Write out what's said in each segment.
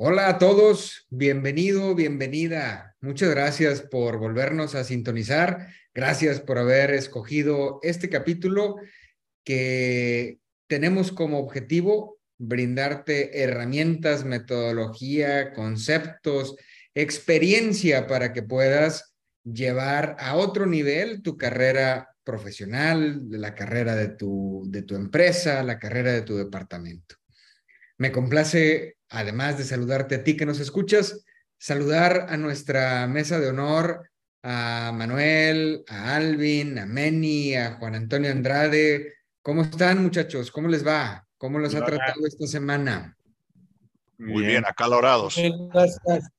Hola a todos, bienvenido, bienvenida. Muchas gracias por volvernos a sintonizar. Gracias por haber escogido este capítulo que tenemos como objetivo brindarte herramientas, metodología, conceptos, experiencia para que puedas llevar a otro nivel tu carrera profesional, la carrera de tu, de tu empresa, la carrera de tu departamento. Me complace, además de saludarte a ti que nos escuchas, saludar a nuestra mesa de honor, a Manuel, a Alvin, a Meni, a Juan Antonio Andrade. ¿Cómo están muchachos? ¿Cómo les va? ¿Cómo los ha tratado esta semana? Muy bien, acalorados. Gracias.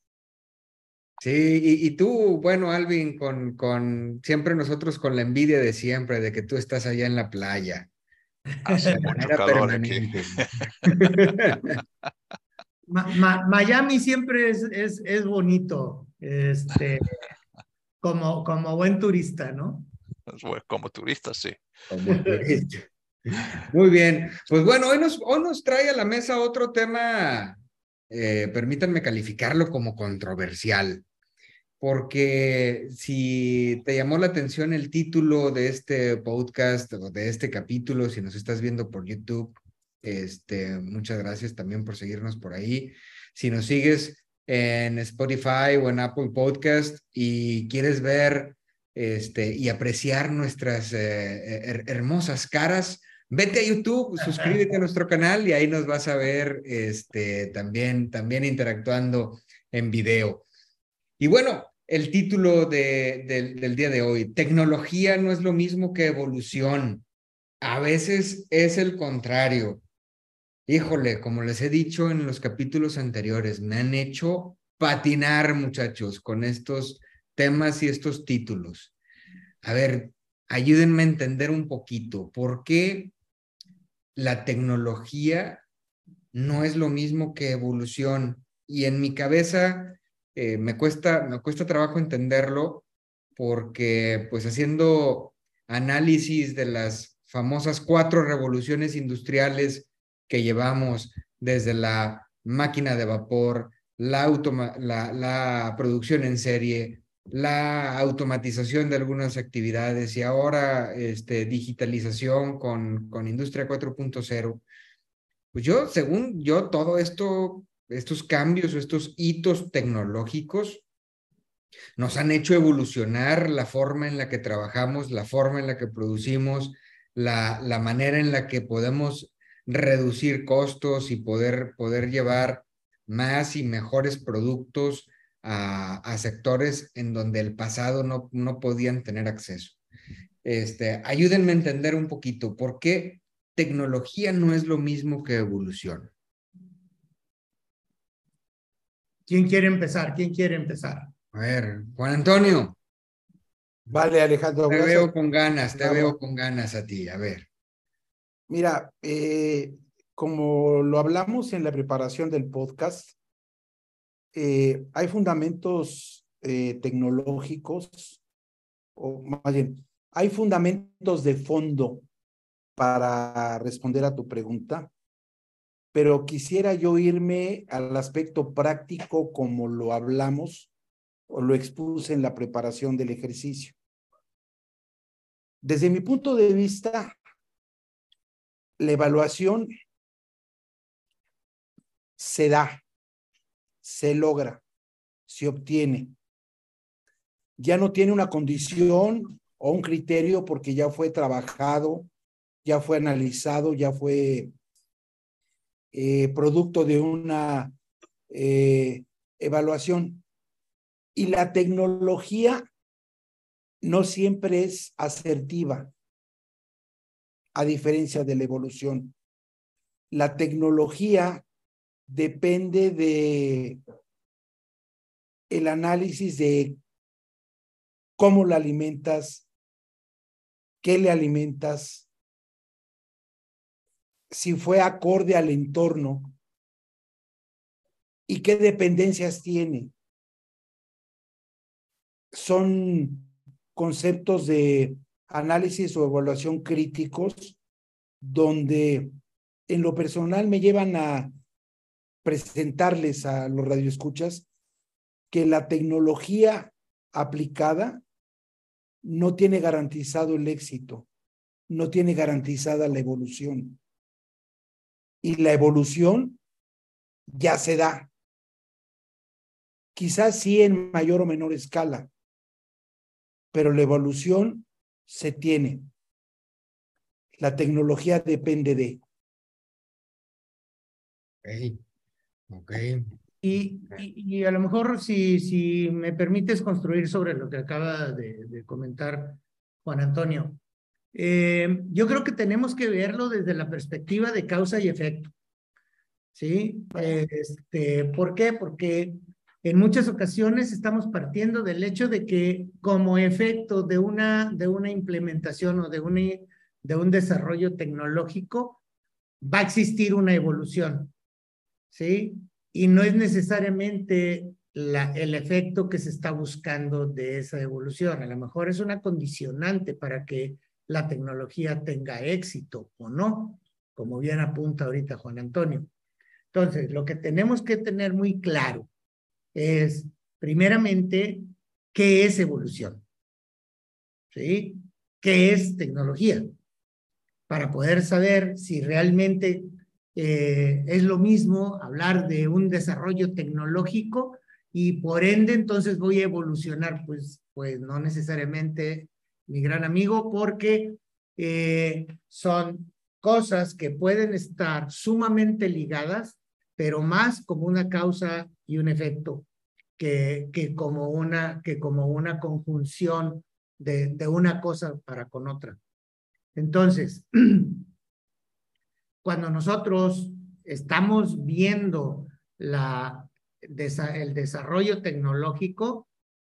Sí, y, tú, bueno, Alvin, con, con siempre nosotros con la envidia de siempre, de que tú estás allá en la playa. Hace mucho calor aquí. Miami siempre es, es, es, bonito, este, como, como buen turista, ¿no? Como turista, sí. Muy bien, pues bueno, hoy nos, hoy nos trae a la mesa otro tema, eh, permítanme calificarlo como controversial porque si te llamó la atención el título de este podcast o de este capítulo, si nos estás viendo por YouTube, este, muchas gracias también por seguirnos por ahí. Si nos sigues en Spotify o en Apple Podcast y quieres ver este, y apreciar nuestras eh, hermosas caras, vete a YouTube, suscríbete a nuestro canal y ahí nos vas a ver este, también, también interactuando en video. Y bueno, el título de, del día de hoy. Tecnología no es lo mismo que evolución. A veces es el contrario. Híjole, como les he dicho en los capítulos anteriores, me han hecho patinar, muchachos, con estos temas y estos títulos. A ver, ayúdenme a entender un poquito por qué la tecnología no es lo mismo que evolución. Y en mi cabeza eh, me, cuesta, me cuesta trabajo entenderlo porque pues haciendo análisis de las famosas cuatro revoluciones industriales que llevamos desde la máquina de vapor, la, la, la producción en serie, la automatización de algunas actividades y ahora este, digitalización con, con Industria 4.0. Pues yo, según yo, todo esto estos cambios estos hitos tecnológicos nos han hecho evolucionar la forma en la que trabajamos, la forma en la que producimos, la, la manera en la que podemos reducir costos y poder, poder llevar más y mejores productos a, a, sectores en donde el pasado no, no podían tener acceso. Este, ayúdenme a entender un poquito por qué tecnología no es lo mismo que evolución. ¿Quién quiere empezar? ¿Quién quiere empezar? A ver, Juan Antonio. Vale, Alejandro. Te veo con ganas, te veo con ganas a ti, a ver. Mira, eh, como lo hablamos en la preparación del podcast, eh, hay fundamentos eh, tecnológicos, o más bien, hay fundamentos de fondo para responder a tu pregunta pero quisiera yo irme al aspecto práctico como lo hablamos o lo expuse en la preparación del ejercicio. Desde mi punto de vista, la evaluación se da, se logra, se obtiene. Ya no tiene una condición o un criterio porque ya fue trabajado, ya fue analizado, ya fue eh, producto de una eh, evaluación. Y la tecnología no siempre es asertiva, a diferencia de la evolución. la tecnología depende de el análisis de cómo la alimentas, qué le alimentas, si fue acorde al entorno y qué dependencias tiene. Son conceptos de análisis o evaluación críticos donde en lo personal me llevan a presentarles a los radioescuchas que la tecnología aplicada no tiene garantizado el éxito, no tiene garantizada la evolución. Y la evolución ya se da. Quizás sí en mayor o menor escala, pero la evolución se tiene. La tecnología depende de. Ok. Y, y, a lo mejor si, si me permites construir sobre lo que acaba de, comentar Juan Antonio, eh, yo creo que tenemos que verlo desde la perspectiva de causa y efecto. ¿Sí? Este, ¿Por qué? Porque en muchas ocasiones estamos partiendo del hecho de que como efecto de una, de una implementación o de, una, de un desarrollo tecnológico va a existir una evolución. ¿Sí? y no es necesariamente la, el efecto que se está buscando de esa evolución. A lo mejor es una condicionante para que la tecnología tenga éxito o no, como bien apunta ahorita Juan Antonio. Entonces, lo que tenemos que tener muy claro es, primeramente, qué es evolución. ¿Sí? ¿Qué es tecnología? Para poder saber si realmente eh, es lo mismo hablar de un desarrollo tecnológico y por ende entonces voy a evolucionar, pues, pues no necesariamente mi gran amigo, porque eh, son cosas que pueden estar sumamente ligadas, pero más como una causa y un efecto que, que, como, una, que como una conjunción de, de una cosa para con otra. Entonces, cuando nosotros estamos viendo la, el desarrollo tecnológico,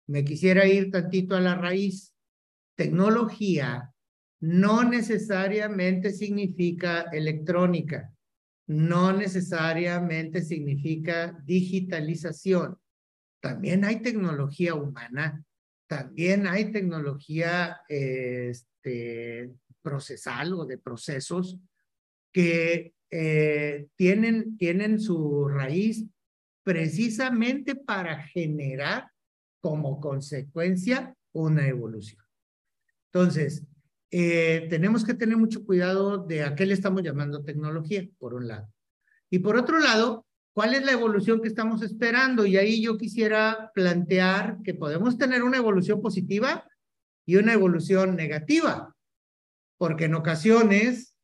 me quisiera ir tantito a la raíz. Tecnología no necesariamente significa electrónica, no necesariamente significa digitalización. También hay tecnología humana, también hay tecnología este, procesal o de procesos que eh, tienen, tienen su raíz precisamente para generar como consecuencia una evolución. Entonces, eh, tenemos que tener mucho cuidado de a qué le estamos llamando tecnología, por un lado. Y por otro lado, ¿cuál es la evolución que estamos esperando? Y ahí yo quisiera plantear que podemos tener una evolución positiva y una evolución negativa, porque en ocasiones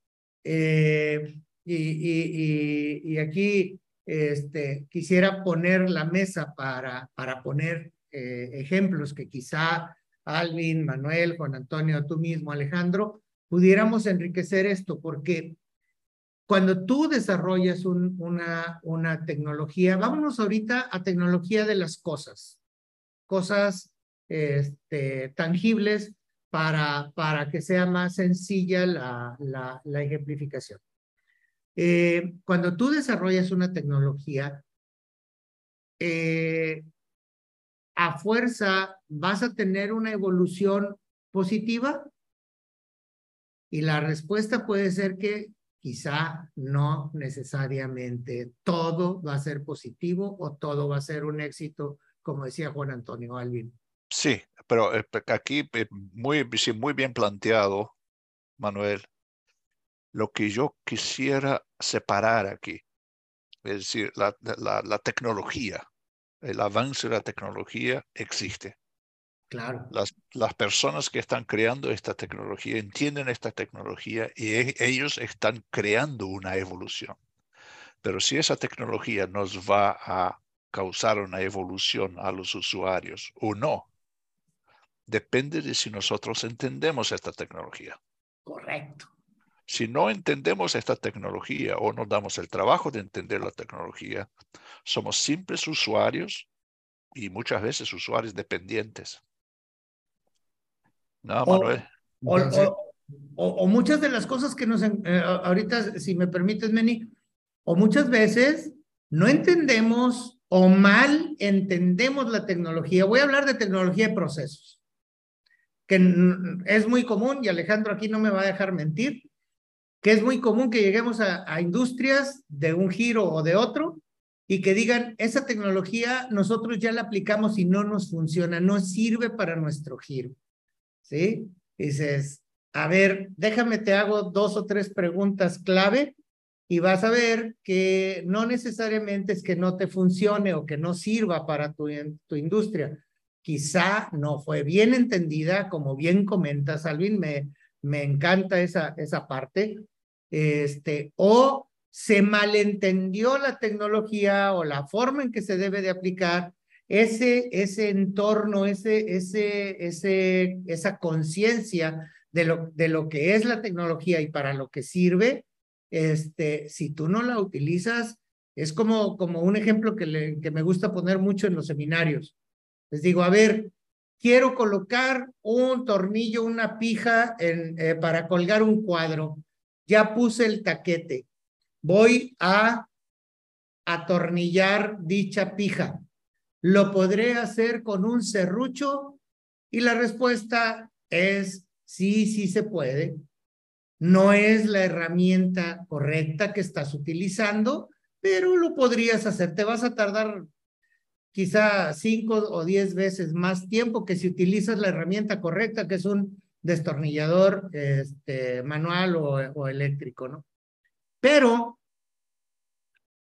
eh, y, y, aquí este, quisiera poner la mesa para, para poner eh, ejemplos que quizá Alvin, Manuel, Juan Antonio, tú mismo, Alejandro, pudiéramos enriquecer esto, porque cuando tú desarrollas un, una, una tecnología, vámonos ahorita a tecnología de las cosas, cosas este, tangibles para, para que sea más sencilla la, la, la ejemplificación. Eh, cuando tú desarrollas una tecnología, eh, a fuerza vas a tener una evolución positiva y la respuesta puede ser que quizá no necesariamente todo va a ser positivo o todo va a ser un éxito, como decía Juan Antonio Alvin. Sí, pero eh, aquí eh, muy, muy bien planteado, Manuel, lo que yo quisiera separar aquí, es decir, la, la, tecnología, el avance de la tecnología existe. Claro. Las, las personas que están creando esta tecnología entienden esta tecnología y e, ellos están creando una evolución. Pero si esa tecnología nos va a causar una evolución a los usuarios o no, depende de si nosotros entendemos esta tecnología. Correcto. Si no entendemos esta tecnología o nos damos el trabajo de entender la tecnología, somos simples usuarios y muchas veces usuarios dependientes. No, Manuel. O, muchas de las cosas que nos, eh, ahorita, si me permites, Meni, o muchas veces no entendemos o mal entendemos la tecnología. Voy a hablar de tecnología de procesos, que es muy común, y Alejandro aquí no me va a dejar mentir, que es muy común que lleguemos a, industrias de un giro o de otro y que digan, esa tecnología nosotros ya la aplicamos y no nos funciona, no sirve para nuestro giro. ¿Sí? Dices, a ver, déjame, te hago dos o tres preguntas clave y vas a ver que no necesariamente es que no te funcione o que no sirva para tu, tu industria. Quizá no fue bien entendida, como bien comentas, Alvin, me, me encanta esa, esa parte, este, o se malentendió la tecnología o la forma en que se debe de aplicar ese, ese entorno, ese, ese, ese, esa conciencia de lo, de lo que es la tecnología y para lo que sirve, este, si tú no la utilizas, es como, como un ejemplo que, le, que me gusta poner mucho en los seminarios. Les digo, a ver, quiero colocar un tornillo, una pija en, eh, para colgar un cuadro. Ya puse el taquete. Voy a atornillar dicha pija. ¿Lo podré hacer con un serrucho? Y la respuesta es sí, sí se puede. No es la herramienta correcta que estás utilizando, pero lo podrías hacer. Te vas a tardar quizá cinco o diez veces más tiempo que si utilizas la herramienta correcta, que es un destornillador este, manual o, o eléctrico, ¿no? Pero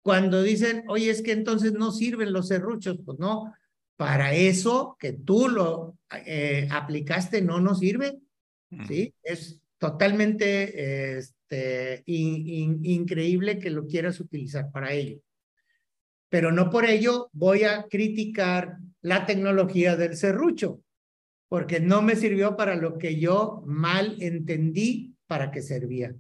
cuando dicen, oye, es que entonces no sirven los serruchos, pues no, para eso que tú lo eh, aplicaste no nos sirve, ¿sí? Es totalmente este, increíble que lo quieras utilizar para ello pero no por ello voy a criticar la tecnología del serrucho, porque no me sirvió para lo que yo mal entendí para qué servía.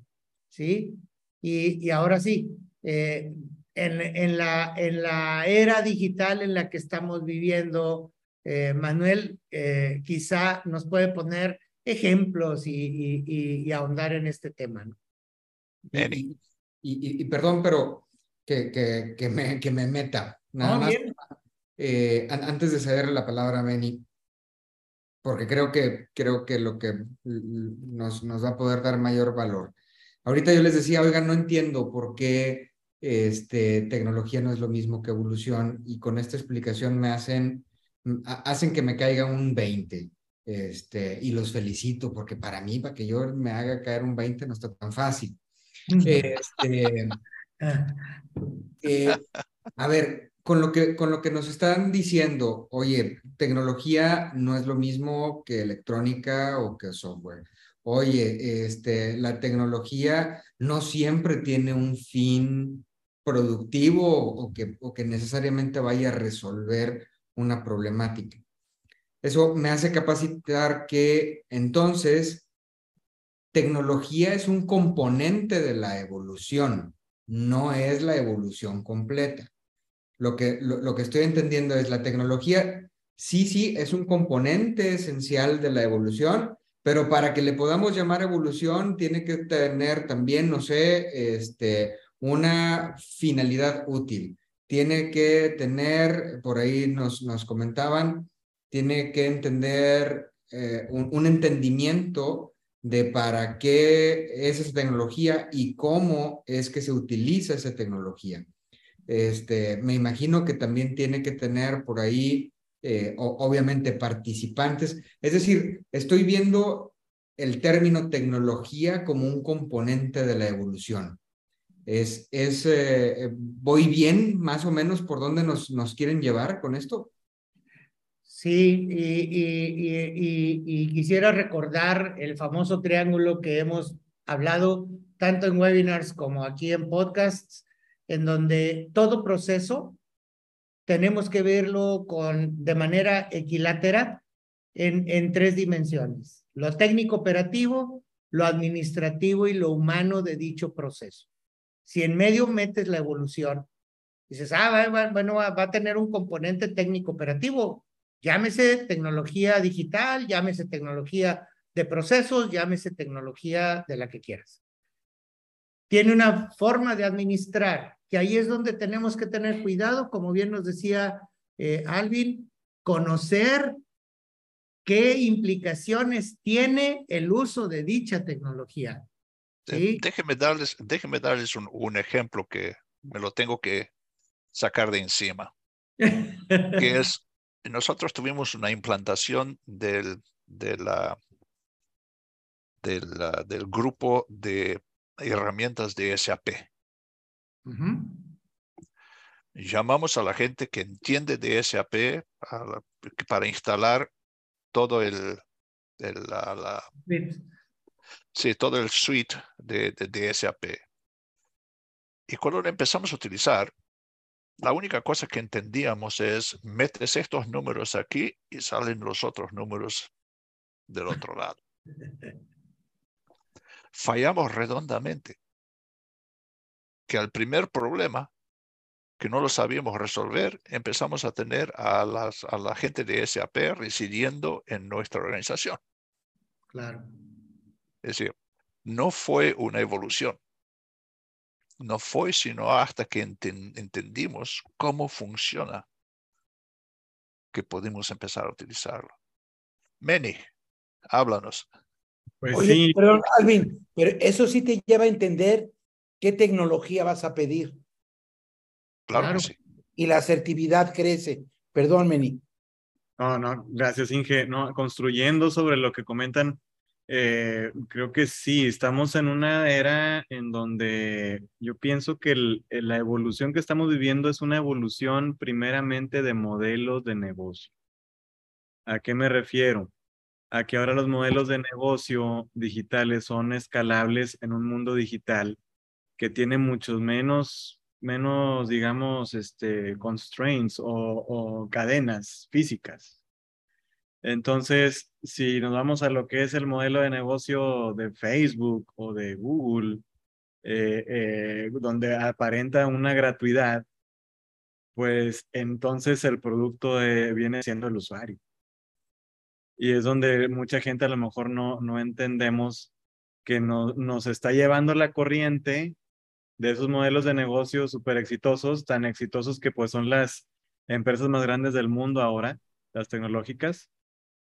¿Sí? Y, y ahora sí, eh, en, en, la, en la era digital en la que estamos viviendo, eh, Manuel eh, quizá nos puede poner ejemplos y, y, y ahondar en este tema. ¿no? Y, perdón, pero que, que, que, me, que me meta. Nada más, eh, antes de ceder la palabra a Benny, porque creo que, creo que lo que nos, nos va a poder dar mayor valor. Ahorita yo les decía, oigan, no entiendo por qué este, tecnología no es lo mismo que evolución y con esta explicación me hacen, hacen que me caiga un 20. Este, y los felicito porque para mí, para que yo me haga caer un 20 no está tan fácil. Este, eh, a ver, con lo, que, con lo que nos están diciendo, oye, tecnología no es lo mismo que electrónica o que software. Oye, este, la tecnología no siempre tiene un fin productivo o que, o que necesariamente vaya a resolver una problemática. Eso me hace capacitar que entonces tecnología es un componente de la evolución no es la evolución completa. Lo que, lo, que estoy entendiendo es la tecnología, sí, sí, es un componente esencial de la evolución, pero para que le podamos llamar evolución, tiene que tener también, no sé, este, una finalidad útil. Tiene que tener, por ahí nos, nos comentaban, tiene que entender eh, un, un entendimiento de para qué es esa tecnología y cómo es que se utiliza esa tecnología. Este, me imagino que también tiene que tener por ahí, eh, obviamente, participantes. Es decir, estoy viendo el término tecnología como un componente de la evolución. Es, es eh, ¿Voy bien más o menos por dónde nos, nos quieren llevar con esto? Sí, y, quisiera recordar el famoso triángulo que hemos hablado tanto en webinars como aquí en podcasts, en donde todo proceso tenemos que verlo con, de manera equilátera en, en tres dimensiones. Lo técnico operativo, lo administrativo y lo humano de dicho proceso. Si en medio metes la evolución, dices, ah, bueno, va a tener un componente técnico operativo, llámese tecnología digital, llámese tecnología de procesos, llámese tecnología de la que quieras. Tiene una forma de administrar, que ahí es donde tenemos que tener cuidado, como bien nos decía eh, Alvin, conocer qué implicaciones tiene el uso de dicha tecnología. ¿sí? Déjenme darles, déjenme darles un, un, ejemplo que me lo tengo que sacar de encima, que es, nosotros tuvimos una implantación del, de la, del, del grupo de herramientas de SAP. Llamamos a la gente que entiende de SAP para instalar todo el, la, sí, todo el suite de, de, SAP. Y cuando lo empezamos a utilizar, la única cosa que entendíamos es, metes estos números aquí y salen los otros números del otro lado. Fallamos redondamente. Que al primer problema que no lo sabíamos resolver, empezamos a tener a, las, a la gente de SAP residiendo en nuestra organización. Claro. Es decir, no fue una evolución. No fue sino hasta que entendimos cómo funciona que pudimos empezar a utilizarlo. Meni, háblanos. Pues sí. Perdón, Alvin, pero eso sí te lleva a entender qué tecnología vas a pedir. Claro, sí. Y la asertividad crece. Perdón, Meni. No, no, gracias, Inge. No, construyendo sobre lo que comentan, eh, creo que sí, estamos en una era en donde yo pienso que la evolución que estamos viviendo es una evolución primeramente de modelos de negocio. ¿A qué me refiero? A que ahora los modelos de negocio digitales son escalables en un mundo digital que tiene muchos menos menos, digamos, este, constraints o, cadenas físicas. Entonces, si nos vamos a lo que es el modelo de negocio de Facebook o de Google, eh, eh, donde aparenta una gratuidad, pues entonces el producto viene siendo el usuario. Y es donde mucha gente a lo mejor no, no entendemos que no, nos está llevando la corriente de esos modelos de negocio súper exitosos, tan exitosos que pues son las empresas más grandes del mundo ahora, las tecnológicas,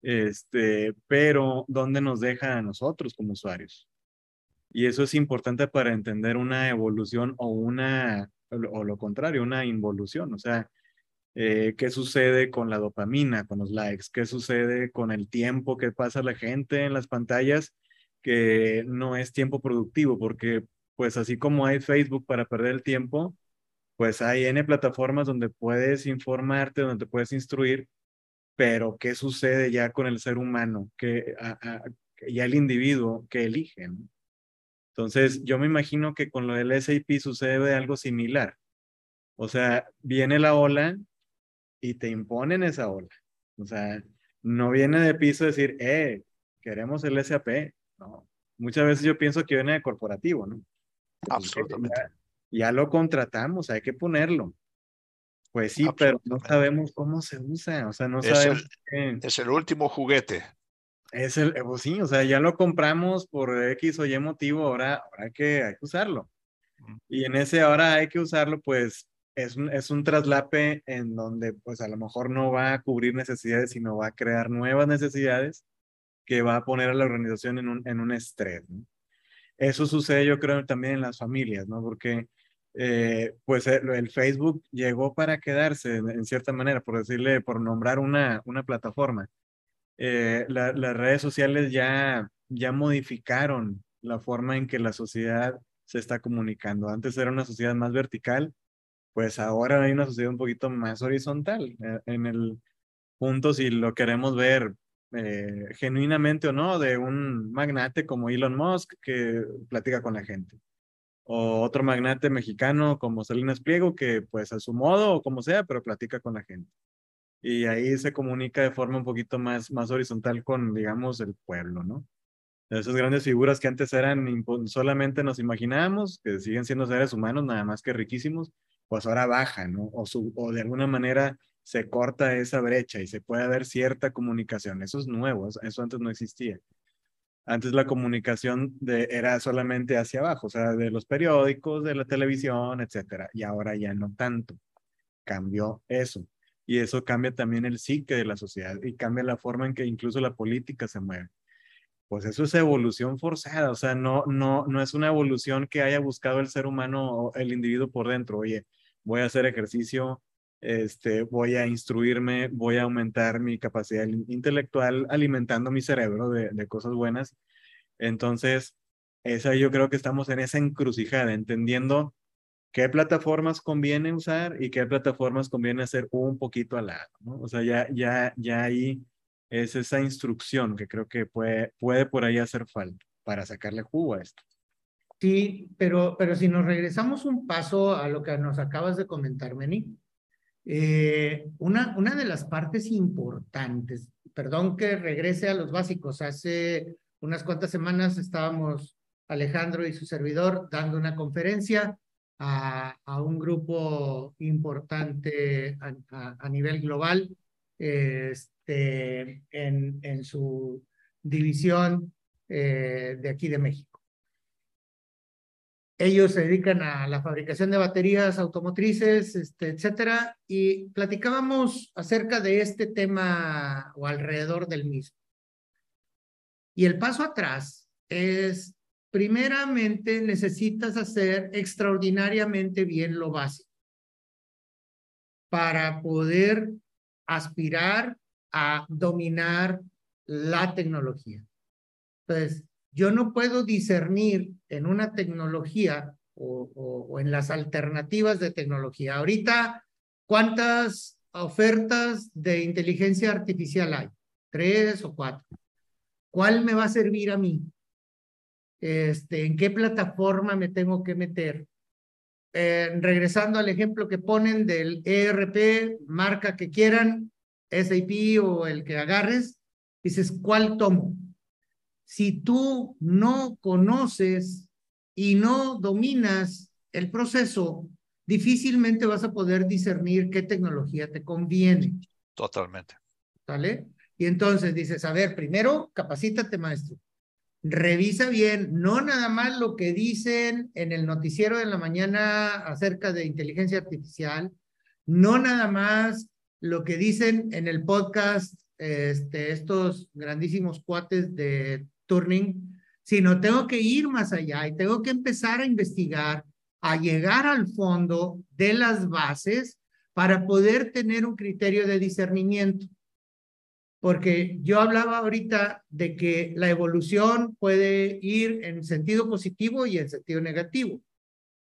este, pero ¿dónde nos deja a nosotros como usuarios? Y eso es importante para entender una evolución o una, o lo contrario, una involución, o sea, eh, qué sucede con la dopamina, con los likes, qué sucede con el tiempo que pasa la gente en las pantallas, que no es tiempo productivo, porque pues así como hay Facebook para perder el tiempo, pues hay N plataformas donde puedes informarte, donde te puedes instruir, pero ¿qué sucede ya con el ser humano? Que ya el individuo que elige. Entonces, yo me imagino que con lo del SAP sucede algo similar. O sea, viene la ola y te imponen esa ola. O sea, no viene de piso decir, eh, queremos el SAP. No. Muchas veces yo pienso que viene de corporativo, ¿no? Absolutamente. Ya, lo contratamos, hay que ponerlo. Pues sí, pero no sabemos cómo se usa, o sea, no es sabemos. El, Es el último juguete. Es el, eh, pues sí, o sea, ya lo compramos por X o Y motivo, ahora, ahora hay, que, hay que usarlo. Y en ese ahora hay que usarlo, pues es un, es un traslape en donde pues a lo mejor no va a cubrir necesidades, sino va a crear nuevas necesidades que va a poner a la organización en un, en un estrés. ¿no? Eso sucede yo creo también en las familias, ¿no? Porque eh, pues eh, el, Facebook llegó para quedarse en cierta manera, por decirle, por nombrar una, una plataforma. Eh, las redes sociales ya, ya modificaron la forma en que la sociedad se está comunicando. Antes era una sociedad más vertical, pues ahora hay una sociedad un poquito más horizontal. En el punto, si lo queremos ver genuinamente o no de un magnate como Elon Musk que platica con la gente. O otro magnate mexicano como Salinas Pliego que pues a su modo o como sea, pero platica con la gente. Y ahí se comunica de forma un poquito más, más horizontal con, digamos, el pueblo, ¿no? esas grandes figuras que antes eran solamente nos imaginábamos, que siguen siendo seres humanos, nada más que riquísimos, pues ahora baja, ¿no? O, su, o de alguna manera se corta esa brecha y se puede ver cierta comunicación. Eso es nuevo, eso antes no existía. Antes la comunicación era solamente hacia abajo, o sea, de los periódicos, de la televisión, etcétera. Y ahora ya no tanto. Cambió eso. Y eso cambia también el psique de la sociedad y cambia la forma en que incluso la política se mueve pues eso es evolución forzada, o sea, no, no, no es una evolución que haya buscado el ser humano o el individuo por dentro. Oye, voy a hacer ejercicio, este, voy a instruirme, voy a aumentar mi capacidad intelectual alimentando mi cerebro de, de cosas buenas. Entonces, esa yo creo que estamos en esa encrucijada, entendiendo qué plataformas conviene usar y qué plataformas conviene hacer un poquito al lado, ¿no? O sea, ya, ya, ya ahí es esa instrucción que creo que puede, puede por ahí hacer falta para sacarle jugo a esto. Sí, pero, pero si nos regresamos un paso a lo que nos acabas de comentar, Meni, eh, una, una de las partes importantes, perdón que regrese a los básicos, hace unas cuantas semanas estábamos Alejandro y su servidor dando una conferencia a, un grupo importante a, nivel global. Este, en, en su división eh, de aquí de México. Ellos se dedican a la fabricación de baterías automotrices, este, etcétera, y platicábamos acerca de este tema o alrededor del mismo. Y el paso atrás es, primeramente, necesitas hacer extraordinariamente bien lo básico para poder aspirar a dominar la tecnología. Entonces, yo no puedo discernir en una tecnología o, en las alternativas de tecnología. Ahorita, ¿cuántas ofertas de inteligencia artificial hay? Tres o cuatro. ¿Cuál me va a servir a mí? Este, ¿En qué plataforma me tengo que meter? Eh, regresando al ejemplo que ponen del ERP, marca que quieran, SAP o el que agarres, dices, ¿cuál tomo? Si tú no conoces y no dominas el proceso, difícilmente vas a poder discernir qué tecnología te conviene. Totalmente. ¿Vale? Y entonces dices, a ver, primero capacítate, maestro. Revisa bien, no nada más lo que dicen en el noticiero de la mañana acerca de inteligencia artificial, no nada más lo que dicen en el podcast este, estos grandísimos cuates de Turning, sino tengo que ir más allá y tengo que empezar a investigar, a llegar al fondo de las bases para poder tener un criterio de discernimiento. Porque yo hablaba ahorita de que la evolución puede ir en sentido positivo y en sentido negativo.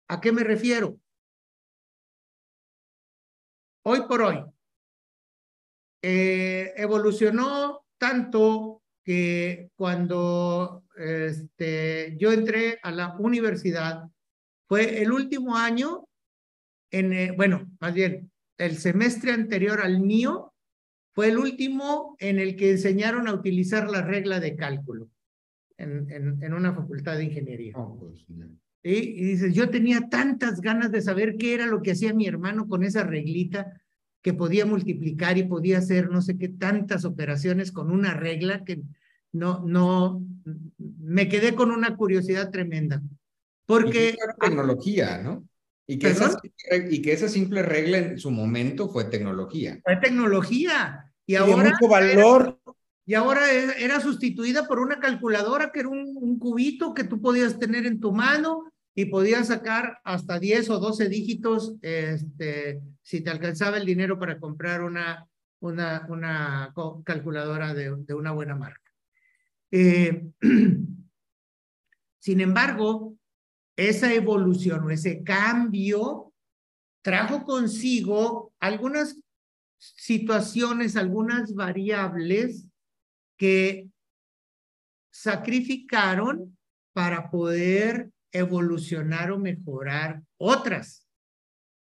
¿A qué me refiero? Hoy por hoy, eh, evolucionó tanto que cuando este, yo entré a la universidad, fue el último año, en, eh, bueno, más bien, el semestre anterior al mío, fue el último en el que enseñaron a utilizar la regla de cálculo en, en, una facultad de ingeniería. Oh, pues, y dices, yo tenía tantas ganas de saber qué era lo que hacía mi hermano con esa reglita que podía multiplicar y podía hacer no sé qué tantas operaciones con una regla que no, no, me quedé con una curiosidad tremenda. Porque... tecnología, ¿no? Y que, esa, y que esa simple regla en su momento fue tecnología. Fue tecnología. Y, ahora... mucho valor. y ahora era sustituida por una calculadora que era un, un cubito que tú podías tener en tu mano y podías sacar hasta 10 o 12 dígitos este, si te alcanzaba el dinero para comprar una, una, una calculadora de, de una buena marca. Eh, sin embargo, esa evolución o ese cambio trajo consigo algunas situaciones, algunas variables que sacrificaron para poder evolucionar o mejorar otras.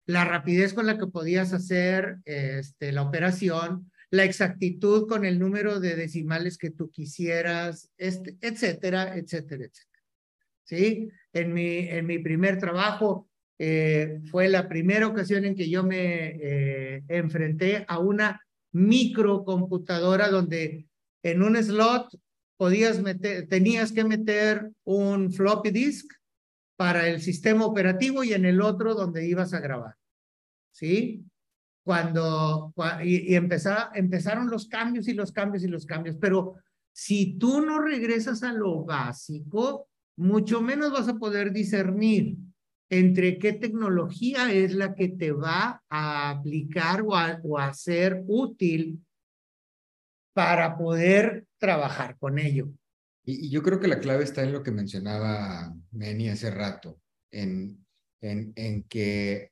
La rapidez con la que podías hacer este, la operación, la exactitud con el número de decimales que tú quisieras, este, etcétera, etcétera, etcétera. ¿Sí? En mi, en mi primer trabajo eh, fue la primera ocasión en que yo me eh, enfrenté a una microcomputadora donde en un slot podías meter, tenías que meter un floppy disk para el sistema operativo y en el otro donde ibas a grabar. ¿Sí? Cuando, y, empezaron los cambios y los cambios y los cambios, pero si tú no regresas a lo básico, mucho menos vas a poder discernir entre qué tecnología es la que te va a aplicar o a, o a ser útil para poder trabajar con ello. Y, yo creo que la clave está en lo que mencionaba Meni hace rato, en, en, en que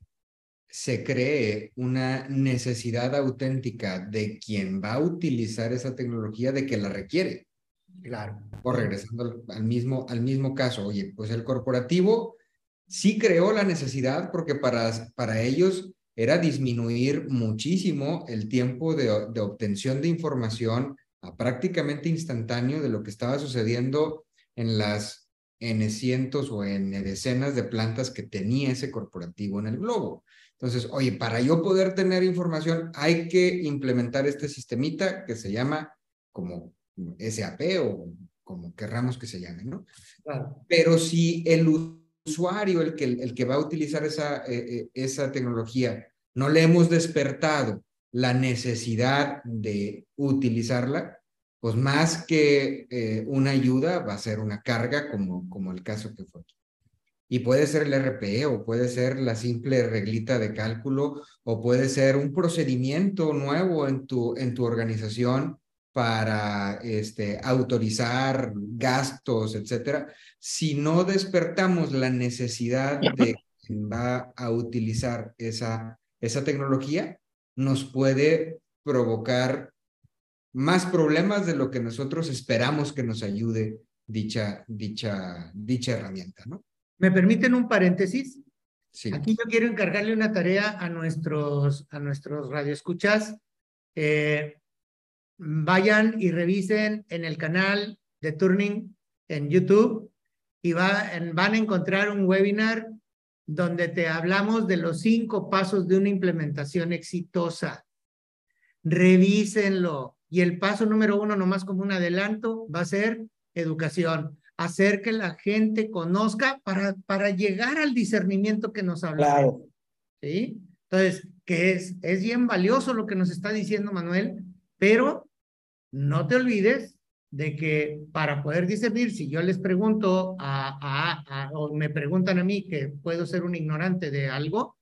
se cree una necesidad auténtica de quien va a utilizar esa tecnología, de que la requiere. Claro. O regresando al mismo, al mismo caso, oye, pues el corporativo sí creó la necesidad porque para, para ellos era disminuir muchísimo el tiempo de, de obtención de información a prácticamente instantáneo de lo que estaba sucediendo en las N cientos o en decenas de plantas que tenía ese corporativo en el globo. Entonces, oye, para yo poder tener información hay que implementar este sistemita que se llama como SAP o como querramos que se llame, ¿no? Pero si el usuario, el que, el que va a utilizar esa, eh, eh, esa tecnología, no le hemos despertado la necesidad de utilizarla, pues más que eh, una ayuda va a ser una carga como, como el caso que fue. Y puede ser el RPE o puede ser la simple reglita de cálculo o puede ser un procedimiento nuevo en tu, en tu organización para este, autorizar gastos, etcétera. Si no despertamos la necesidad de quien va a utilizar esa, esa tecnología, nos puede provocar más problemas de lo que nosotros esperamos que nos ayude dicha, dicha, dicha herramienta, ¿no? ¿Me permiten un paréntesis? Sí. Aquí yo quiero encargarle una tarea a nuestros, a nuestros radioescuchas. Eh, vayan y revisen en el canal de Turning en YouTube y va, van a encontrar un webinar donde te hablamos de los cinco pasos de una implementación exitosa. Revísenlo. Y el paso número uno, nomás como un adelanto, va a ser educación hacer que la gente conozca para, para llegar al discernimiento que nos habla. Claro. ¿Sí? Entonces, que es, es bien valioso lo que nos está diciendo Manuel, pero no te olvides de que para poder discernir, si yo les pregunto a, a, o me preguntan a mí que puedo ser un ignorante de algo,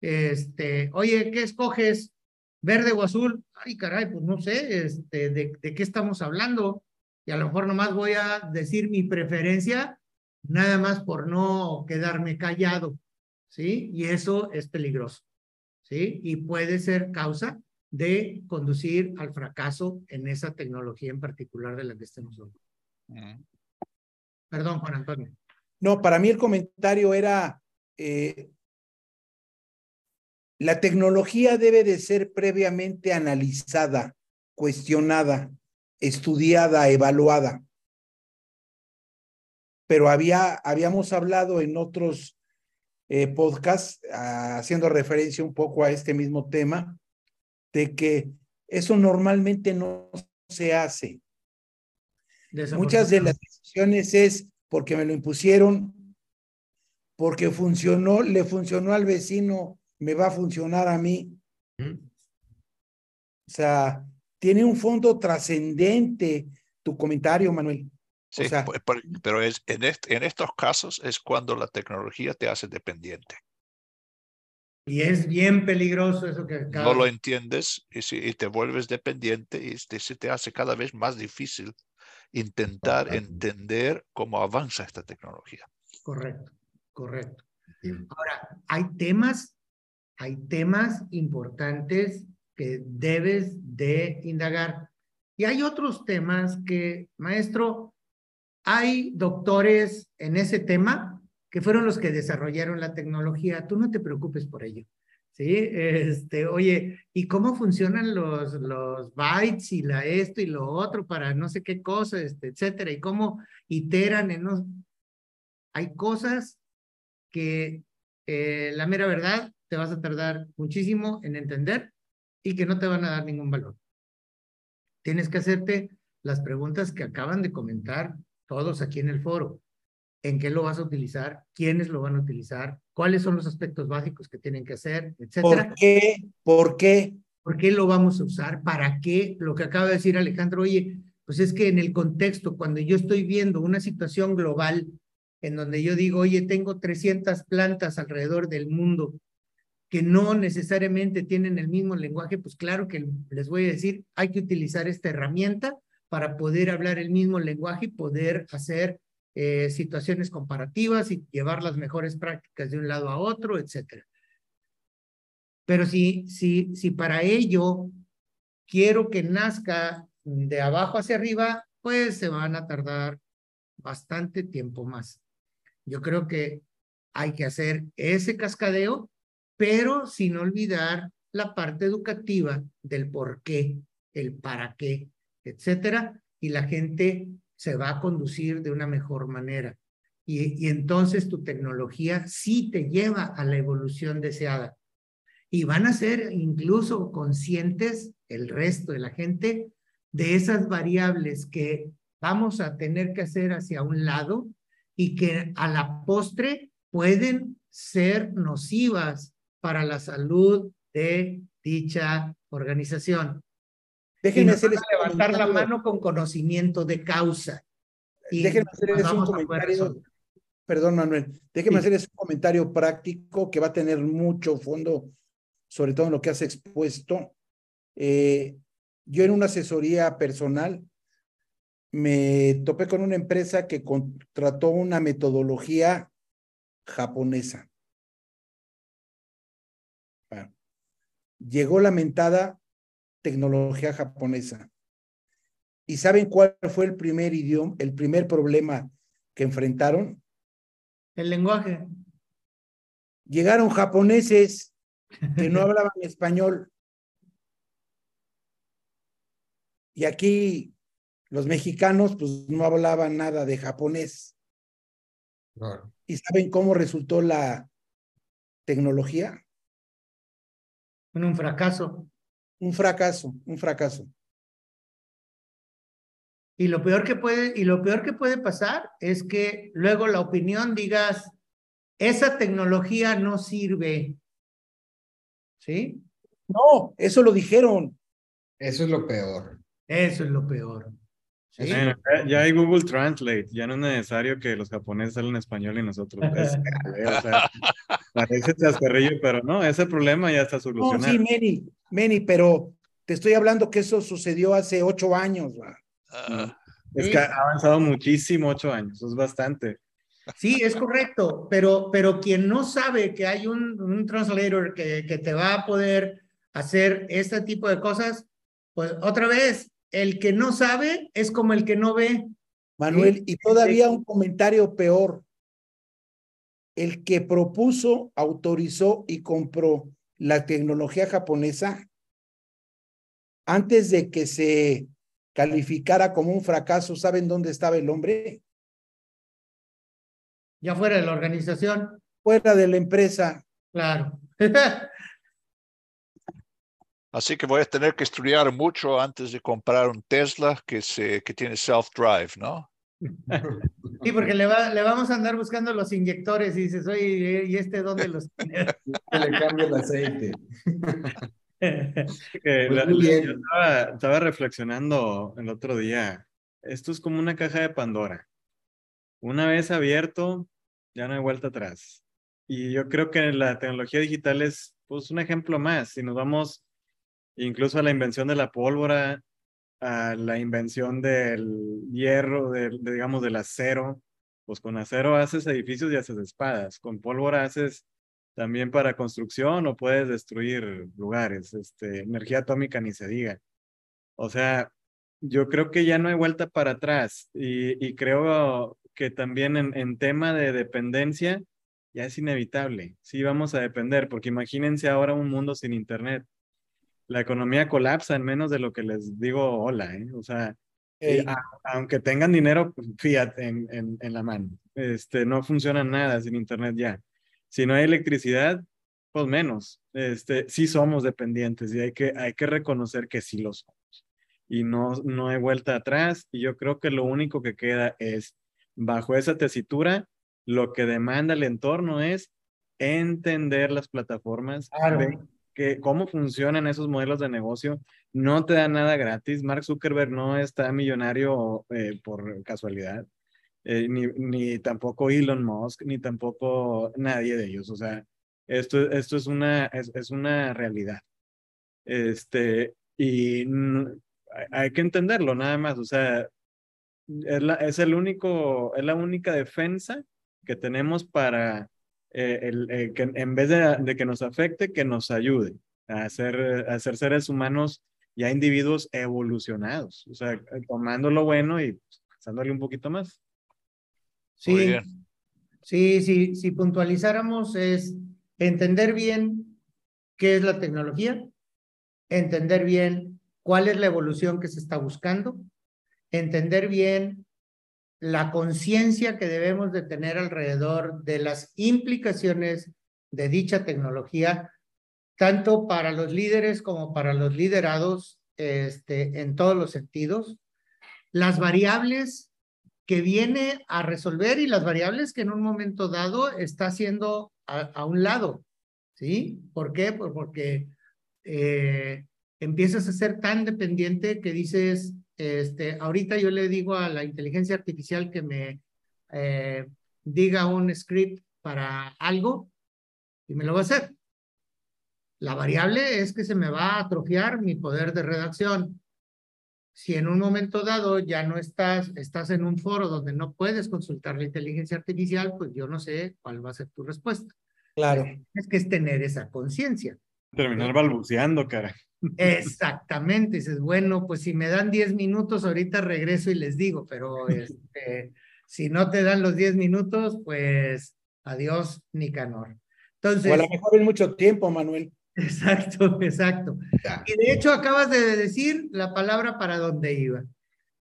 este, oye, ¿qué escoges? ¿Verde o azul? Ay, caray, pues no sé, este, de, de qué estamos hablando y a lo mejor nomás voy a decir mi preferencia, nada más por no quedarme callado, ¿sí? Y eso es peligroso, ¿sí? Y puede ser causa de conducir al fracaso en esa tecnología en particular de la que estemos hablando. Perdón, Juan Antonio. No, para mí el comentario era, eh, la tecnología debe de ser previamente analizada, cuestionada, estudiada, evaluada. Pero había, habíamos hablado en otros eh, podcasts, ah, haciendo referencia un poco a este mismo tema, de que eso normalmente no se hace. Muchas de las decisiones es porque me lo impusieron, porque funcionó, le funcionó al vecino, me va a funcionar a mí. O sea, tiene un fondo trascendente tu comentario, Manuel. Sí, pero es, en, en estos casos es cuando la tecnología te hace dependiente. Y es bien peligroso eso que No lo entiendes y, si, y te vuelves dependiente y te, se te hace cada vez más difícil intentar entender cómo avanza esta tecnología. Correcto, correcto. Ahora, hay temas, hay temas importantes que debes de indagar. Y hay otros temas que, maestro, hay doctores en ese tema que fueron los que desarrollaron la tecnología. Tú no te preocupes por ello. ¿sí? Este, oye, ¿y cómo funcionan los, los bytes y la esto y lo otro para no sé qué cosa, este, etcétera? ¿Y cómo iteran en los... Hay cosas que eh, la mera verdad te vas a tardar muchísimo en entender y que no te van a dar ningún valor. Tienes que hacerte las preguntas que acaban de comentar todos aquí en el foro. ¿En qué lo vas a utilizar? ¿Quiénes lo van a utilizar? ¿Cuáles son los aspectos básicos que tienen que hacer? Etcétera. ¿Por qué? ¿Por qué? ¿Por qué lo vamos a usar? ¿Para qué? Lo que acaba de decir Alejandro, oye, pues es que en el contexto, cuando yo estoy viendo una situación global en donde yo digo, oye, tengo 300 plantas alrededor del mundo que no necesariamente tienen el mismo lenguaje, pues claro que les voy a decir, hay que utilizar esta herramienta para poder hablar el mismo lenguaje y poder hacer eh, situaciones comparativas y llevar las mejores prácticas de un lado a otro, etcétera. Pero si, si, si para ello quiero que nazca de abajo hacia arriba, pues se van a tardar bastante tiempo más. Yo creo que hay que hacer ese cascadeo, pero sin olvidar la parte educativa del por qué, el para qué, etcétera, y la gente se va a conducir de una mejor manera. Y, entonces tu tecnología sí te lleva a la evolución deseada. Y van a ser incluso conscientes el resto de la gente de esas variables que vamos a tener que hacer hacia un lado y que a la postre pueden ser nocivas para la salud de dicha organización. Déjenme hacerles levantar la mano con conocimiento de causa. Y Déjenme hacerles un comentario. Perdón, Manuel. Déjenme hacerles un comentario práctico que va a tener mucho fondo, sobre todo en lo que has expuesto. Eh, yo en una asesoría personal me topé con una empresa que contrató una metodología japonesa. llegó lamentada tecnología japonesa. ¿Y saben cuál fue el primer idioma, el primer problema que enfrentaron? El lenguaje. Llegaron japoneses que no hablaban español. Y aquí los mexicanos pues no hablaban nada de japonés. ¿Y saben cómo resultó la tecnología? un fracaso un fracaso, un fracaso. Y lo peor que puede, y lo peor que puede pasar es que luego la opinión digas, esa tecnología no sirve. ¿Sí? No, eso lo dijeron. Eso es lo peor. Eso es lo peor. ya, hay Google Translate, ya no es necesario que los japoneses hablen español y nosotros. parece chascarrillo, pero no, ese problema ya está solucionado. No, sí, Mary, Many, pero te estoy hablando que eso sucedió hace ocho años. Ah. es que ha avanzado muchísimo ocho años, es bastante. Sí, es correcto, pero, pero quien no sabe que hay un, un translator que, que te va a poder hacer este tipo de cosas, pues otra vez, el que no sabe es como el que no ve. Manuel, y todavía un comentario peor. El que propuso, autorizó y compró la tecnología japonesa, antes de que se calificara como un fracaso, ¿saben dónde estaba el hombre? Ya fuera de la organización. Fuera de la empresa. Claro. Así que voy a tener que estudiar mucho antes de comprar un Tesla que, se, que tiene self-drive, ¿no? Sí, porque le, va, le vamos a andar buscando los inyectores y dices, oye, ¿y este dónde los tiene? le cambia el aceite. Pues estaba, reflexionando el otro día. Esto es como una caja de Pandora. Una vez abierto, ya no hay vuelta atrás. Y yo creo que la tecnología digital es pues, un ejemplo más. Si nos vamos incluso a la invención de la pólvora, a la invención del hierro, del, de, digamos, del acero, pues con acero haces edificios y haces espadas, con pólvora haces también para construcción o puedes destruir lugares, este, energía atómica ni se diga. O sea, yo creo que ya no hay vuelta para atrás y, y creo que también en, en tema de dependencia, ya es inevitable. Sí, vamos a depender, porque imagínense ahora un mundo sin Internet. La economía colapsa en menos de lo que les digo hola, ¿eh? O sea, aunque tengan dinero pues, fiat en, en, en, la mano, este, no funciona nada sin Internet ya. Si no hay electricidad, pues menos. Este, sí somos dependientes y hay que, hay que reconocer que sí lo somos. Y no, no hay vuelta atrás. Y yo creo que lo único que queda es, bajo esa tesitura, lo que demanda el entorno es entender las plataformas, que, cómo funcionan esos modelos de negocio. No te da nada gratis. Mark Zuckerberg no está millonario eh, por casualidad. Eh, ni, ni, tampoco Elon Musk, ni tampoco nadie de ellos. O sea, esto, esto es, una, es, es una realidad. Este, y hay que entenderlo nada más. O sea, es, la, es, el único, es la única defensa que tenemos para eh, el, eh, que en vez de, de, que nos afecte, que nos ayude a ser, a ser seres humanos ya individuos evolucionados, o sea, tomando lo bueno y pasándole un poquito más. Sí, sí, sí, si puntualizáramos es entender bien qué es la tecnología, entender bien cuál es la evolución que se está buscando, entender bien la conciencia que debemos de tener alrededor de las implicaciones de dicha tecnología, tanto para los líderes como para los liderados este, en todos los sentidos, las variables que viene a resolver y las variables que en un momento dado está haciendo a, un lado, ¿sí? ¿Por qué? Pues porque eh, empiezas a ser tan dependiente que dices, este, ahorita yo le digo a la inteligencia artificial que me eh, diga un script para algo y me lo va a hacer. La variable es que se me va a atrofiar mi poder de redacción. Si en un momento dado ya no estás, estás en un foro donde no puedes consultar la inteligencia artificial, pues yo no sé cuál va a ser tu respuesta. Claro. Es que es tener esa conciencia. Terminar balbuceando, cara. Exactamente, dices, bueno, pues si me dan 10 minutos, ahorita regreso y les digo, pero este, si no te dan los 10 minutos, pues adiós, Nicanor. Entonces, o a lo mejor en mucho tiempo, Manuel. Exacto, exacto. Y de hecho acabas de decir la palabra para dónde iba.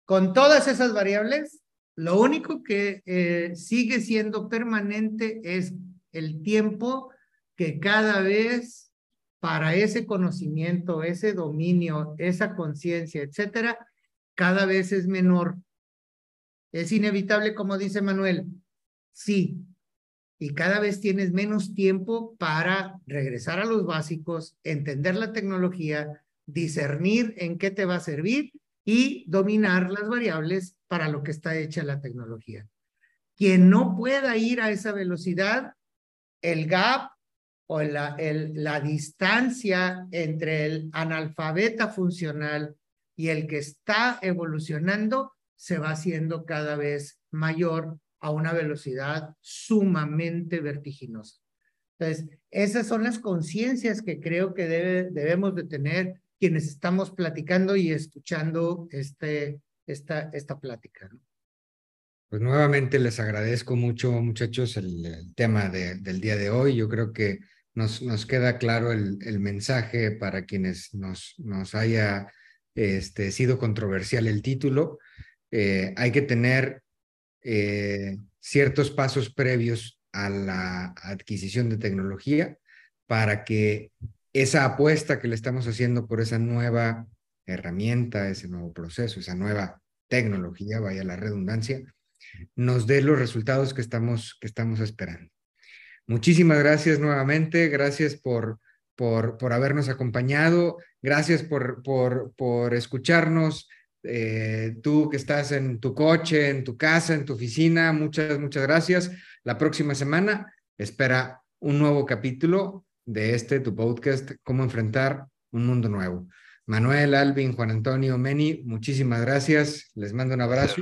Con todas esas variables, lo único que eh, sigue siendo permanente es el tiempo que cada vez para ese conocimiento, ese dominio, esa conciencia, etcétera, cada vez es menor. Es inevitable, como dice Manuel. Sí. Y cada vez tienes menos tiempo para regresar a los básicos, entender la tecnología, discernir en qué te va a servir y dominar las variables para lo que está hecha la tecnología. Quien no pueda ir a esa velocidad, el gap o la, el, la distancia entre el analfabeta funcional y el que está evolucionando se va haciendo cada vez mayor a una velocidad sumamente vertiginosa. Entonces, esas son las conciencias que creo que debe, debemos de tener quienes estamos platicando y escuchando este, esta, esta plática. Pues nuevamente les agradezco mucho, muchachos, el, el tema de, del día de hoy. Yo creo que nos, queda claro el, mensaje para quienes nos, nos haya este, sido controversial el título. Eh, hay que tener eh, ciertos pasos previos a la adquisición de tecnología para que esa apuesta que le estamos haciendo por esa nueva herramienta, ese nuevo proceso, esa nueva tecnología, vaya la redundancia, nos dé los resultados que estamos esperando. Muchísimas gracias nuevamente, gracias por, por, por habernos acompañado, gracias por, por, por escucharnos. Eh, tú que estás en tu coche, en tu casa, en tu oficina, muchas, muchas gracias. La próxima semana espera un nuevo capítulo de este, tu podcast, Cómo enfrentar un mundo nuevo. Manuel, Alvin, Juan Antonio, Meni, muchísimas gracias. Les mando un abrazo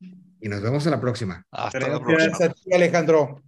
y nos vemos a la próxima. Hasta la próxima. Alejandro.